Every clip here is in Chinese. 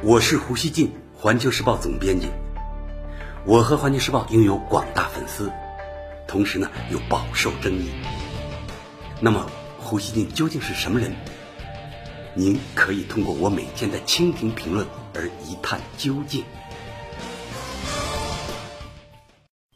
我是胡锡进，环球时报总编辑。我和环球时报拥有广大粉丝，同时呢又饱受争议。那么，胡锡进究竟是什么人？您可以通过我每天的蜻蜓评论而一探究竟。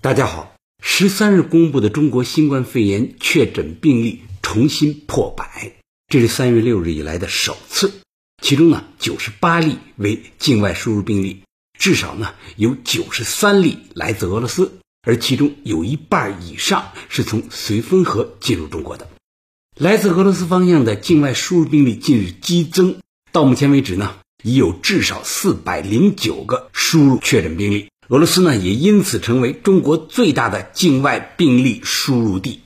大家好，十三日公布的中国新冠肺炎确诊病例重新破百，这是三月六日以来的首次。其中呢，九十八例为境外输入病例，至少呢有九十三例来自俄罗斯，而其中有一半以上是从绥芬河进入中国的。来自俄罗斯方向的境外输入病例近日激增，到目前为止呢，已有至少四百零九个输入确诊病例。俄罗斯呢，也因此成为中国最大的境外病例输入地。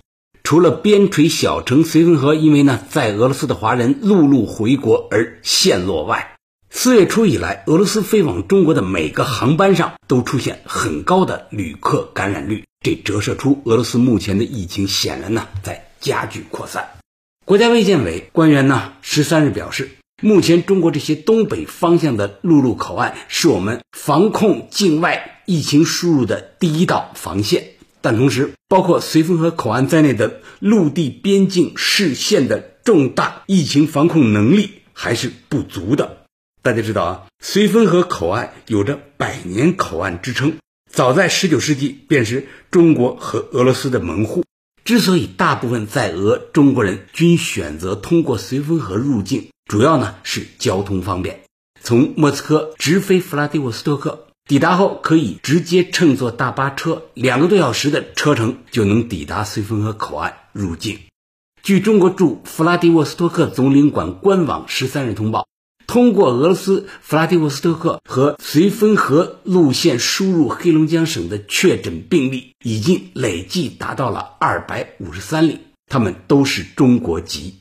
除了边陲小城绥芬河因为呢在俄罗斯的华人陆路回国而陷落外，四月初以来，俄罗斯飞往中国的每个航班上都出现很高的旅客感染率，这折射出俄罗斯目前的疫情显然呢在加剧扩散。国家卫健委官员呢十三日表示，目前中国这些东北方向的陆路口岸是我们防控境外疫情输入的第一道防线。但同时，包括绥芬河口岸在内的陆地边境市县的重大疫情防控能力还是不足的。大家知道啊，绥芬河口岸有着百年口岸之称，早在19世纪便是中国和俄罗斯的门户。之所以大部分在俄中国人均选择通过绥芬河入境，主要呢是交通方便，从莫斯科直飞弗拉迪沃斯托克。抵达后可以直接乘坐大巴车，两个多小时的车程就能抵达绥芬河口岸入境。据中国驻弗拉迪沃斯托克总领馆官网十三日通报，通过俄罗斯弗拉迪沃斯托克和绥芬河路线输入黑龙江省的确诊病例已经累计达到了二百五十三例，他们都是中国籍。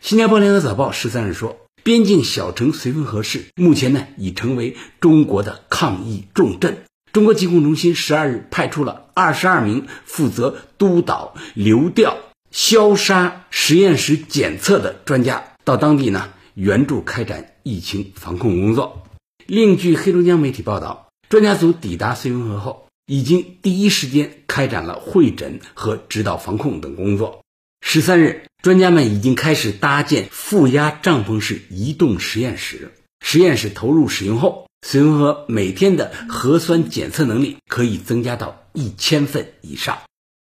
新加坡联合早报十三日说。边境小城绥芬河市目前呢已成为中国的抗疫重镇。中国疾控中心十二日派出了二十二名负责督导流调消杀实验室检测的专家到当地呢援助开展疫情防控工作。另据黑龙江媒体报道，专家组抵达绥芬河后，已经第一时间开展了会诊和指导防控等工作。十三日。专家们已经开始搭建负压帐篷式移动实验室。实验室投入使用后，绥芬河每天的核酸检测能力可以增加到一千份以上。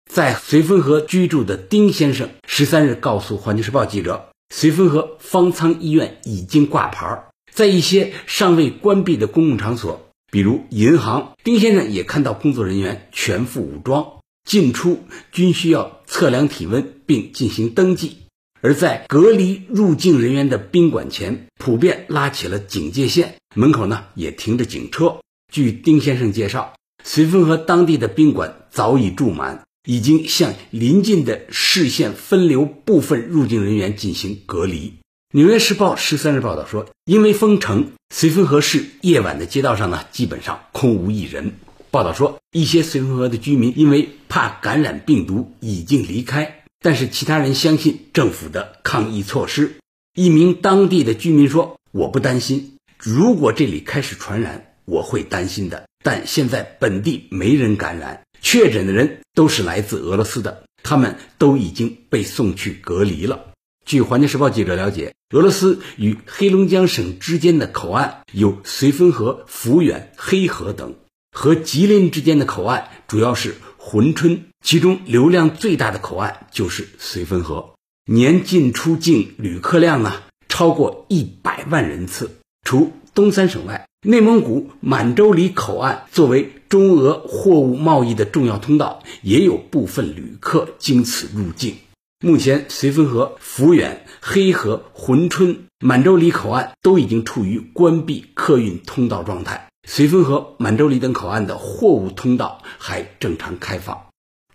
在绥芬河居住的丁先生十三日告诉环球时报记者，绥芬河方舱医院已经挂牌儿，在一些尚未关闭的公共场所，比如银行，丁先生也看到工作人员全副武装。进出均需要测量体温并进行登记，而在隔离入境人员的宾馆前，普遍拉起了警戒线，门口呢也停着警车。据丁先生介绍，绥芬河当地的宾馆早已住满，已经向邻近的市县分流部分入境人员进行隔离。纽约时报十三日报道说，因为封城，绥芬河市夜晚的街道上呢基本上空无一人。报道说，一些绥芬河的居民因为怕感染病毒已经离开，但是其他人相信政府的抗疫措施。一名当地的居民说：“我不担心，如果这里开始传染，我会担心的。但现在本地没人感染，确诊的人都是来自俄罗斯的，他们都已经被送去隔离了。”据环球时报记者了解，俄罗斯与黑龙江省之间的口岸有绥芬河、抚远、黑河等。和吉林之间的口岸主要是珲春，其中流量最大的口岸就是绥芬河，年进出境旅客量呢超过一百万人次。除东三省外，内蒙古满洲里口岸作为中俄货物贸易的重要通道，也有部分旅客经此入境。目前，绥芬河、抚远、黑河、珲春、满洲里口岸都已经处于关闭客运通道状态。绥芬河、满洲里等口岸的货物通道还正常开放。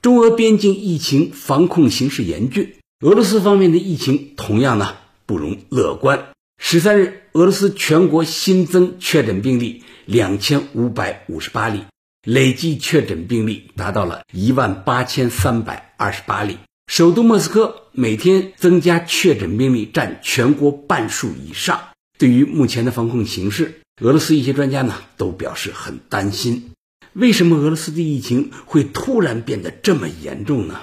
中俄边境疫情防控形势严峻，俄罗斯方面的疫情同样呢不容乐观。十三日，俄罗斯全国新增确诊病例两千五百五十八例，累计确诊病例达到了一万八千三百二十八例。首都莫斯科每天增加确诊病例占全国半数以上。对于目前的防控形势，俄罗斯一些专家呢都表示很担心。为什么俄罗斯的疫情会突然变得这么严重呢？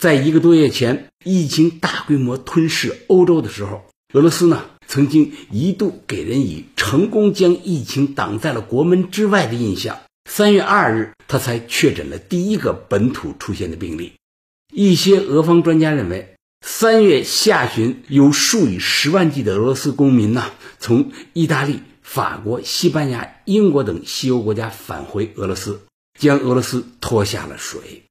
在一个多月前，疫情大规模吞噬欧洲的时候，俄罗斯呢曾经一度给人以成功将疫情挡在了国门之外的印象。三月二日，他才确诊了第一个本土出现的病例。一些俄方专家认为，三月下旬有数以十万计的俄罗斯公民呢，从意大利、法国、西班牙、英国等西欧国家返回俄罗斯，将俄罗斯拖下了水。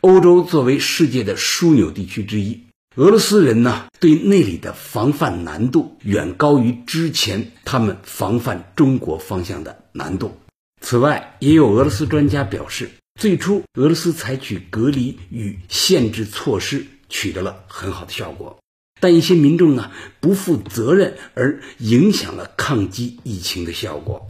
欧洲作为世界的枢纽地区之一，俄罗斯人呢，对那里的防范难度远高于之前他们防范中国方向的难度。此外，也有俄罗斯专家表示，最初俄罗斯采取隔离与限制措施取得了很好的效果，但一些民众呢不负责任而影响了抗击疫情的效果。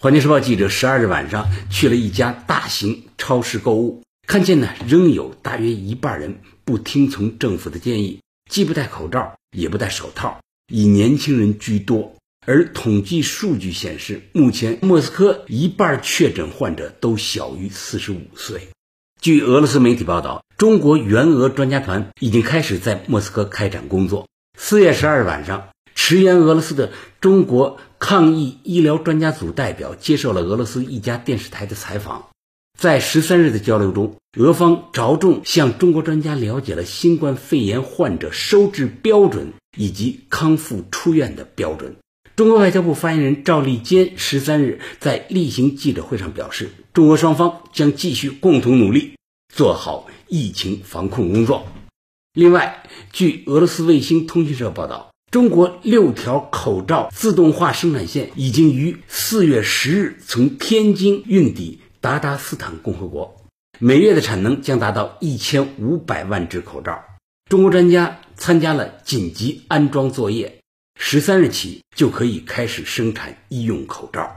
环球时报记者十二日晚上去了一家大型超市购物，看见呢仍有大约一半人不听从政府的建议，既不戴口罩，也不戴手套，以年轻人居多。而统计数据显示，目前莫斯科一半确诊患者都小于四十五岁。据俄罗斯媒体报道，中国援俄专家团已经开始在莫斯科开展工作。四月十二日晚上，驰援俄罗斯的中国抗疫医疗专家组代表接受了俄罗斯一家电视台的采访。在十三日的交流中，俄方着重向中国专家了解了新冠肺炎患者收治标准以及康复出院的标准。中国外交部发言人赵立坚十三日在例行记者会上表示，中俄双方将继续共同努力，做好疫情防控工作。另外，据俄罗斯卫星通讯社报道，中国六条口罩自动化生产线已经于四月十日从天津运抵达达斯坦共和国，每月的产能将达到一千五百万只口罩。中国专家参加了紧急安装作业。十三日起就可以开始生产医用口罩。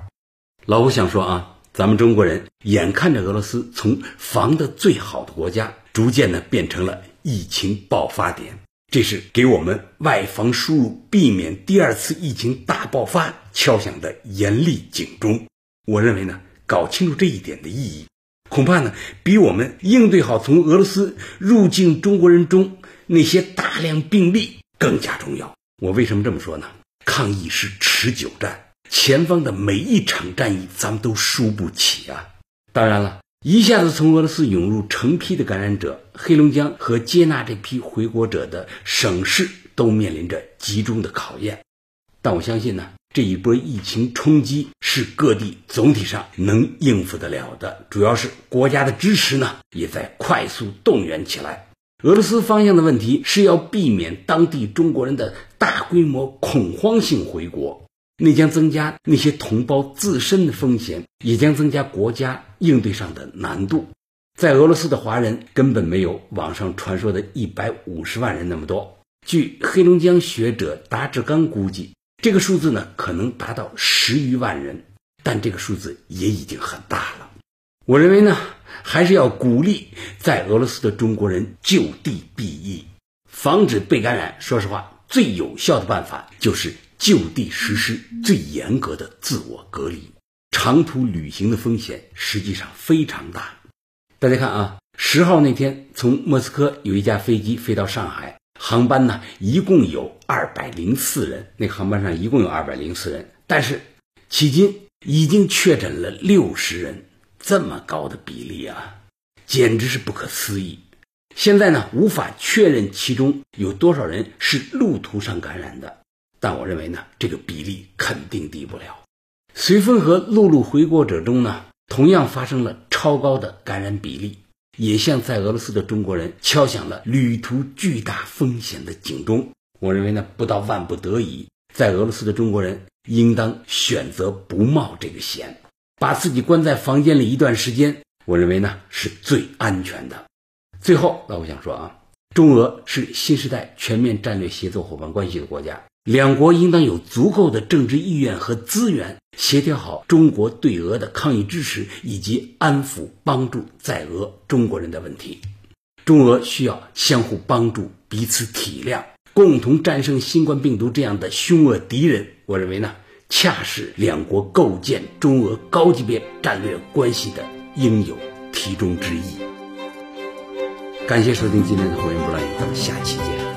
老胡想说啊，咱们中国人眼看着俄罗斯从防的最好的国家，逐渐的变成了疫情爆发点，这是给我们外防输入、避免第二次疫情大爆发敲响的严厉警钟。我认为呢，搞清楚这一点的意义，恐怕呢，比我们应对好从俄罗斯入境中国人中那些大量病例更加重要。我为什么这么说呢？抗疫是持久战，前方的每一场战役咱们都输不起啊！当然了，一下子从俄罗斯涌入成批的感染者，黑龙江和接纳这批回国者的省市都面临着集中的考验。但我相信呢，这一波疫情冲击是各地总体上能应付得了的，主要是国家的支持呢也在快速动员起来。俄罗斯方向的问题是要避免当地中国人的大规模恐慌性回国，那将增加那些同胞自身的风险，也将增加国家应对上的难度。在俄罗斯的华人根本没有网上传说的一百五十万人那么多。据黑龙江学者达志刚估计，这个数字呢可能达到十余万人，但这个数字也已经很大了。我认为呢。还是要鼓励在俄罗斯的中国人就地避疫，防止被感染。说实话，最有效的办法就是就地实施最严格的自我隔离。长途旅行的风险实际上非常大。大家看啊，十号那天从莫斯科有一架飞机飞到上海，航班呢一共有二百零四人，那航班上一共有二百零四人，但是迄今已经确诊了六十人。这么高的比例啊，简直是不可思议！现在呢，无法确认其中有多少人是路途上感染的，但我认为呢，这个比例肯定低不了。随风和陆路回国者中呢，同样发生了超高的感染比例，也向在俄罗斯的中国人敲响了旅途巨大风险的警钟。我认为呢，不到万不得已，在俄罗斯的中国人应当选择不冒这个险。把自己关在房间里一段时间，我认为呢是最安全的。最后，那我想说啊，中俄是新时代全面战略协作伙伴关系的国家，两国应当有足够的政治意愿和资源，协调好中国对俄的抗疫支持以及安抚帮助在俄中国人的问题。中俄需要相互帮助，彼此体谅，共同战胜新冠病毒这样的凶恶敌人。我认为呢，恰是两国构建中俄高级别战略关系的应有题中之义。感谢收听今天的《火焰不乱语》，咱们下期见。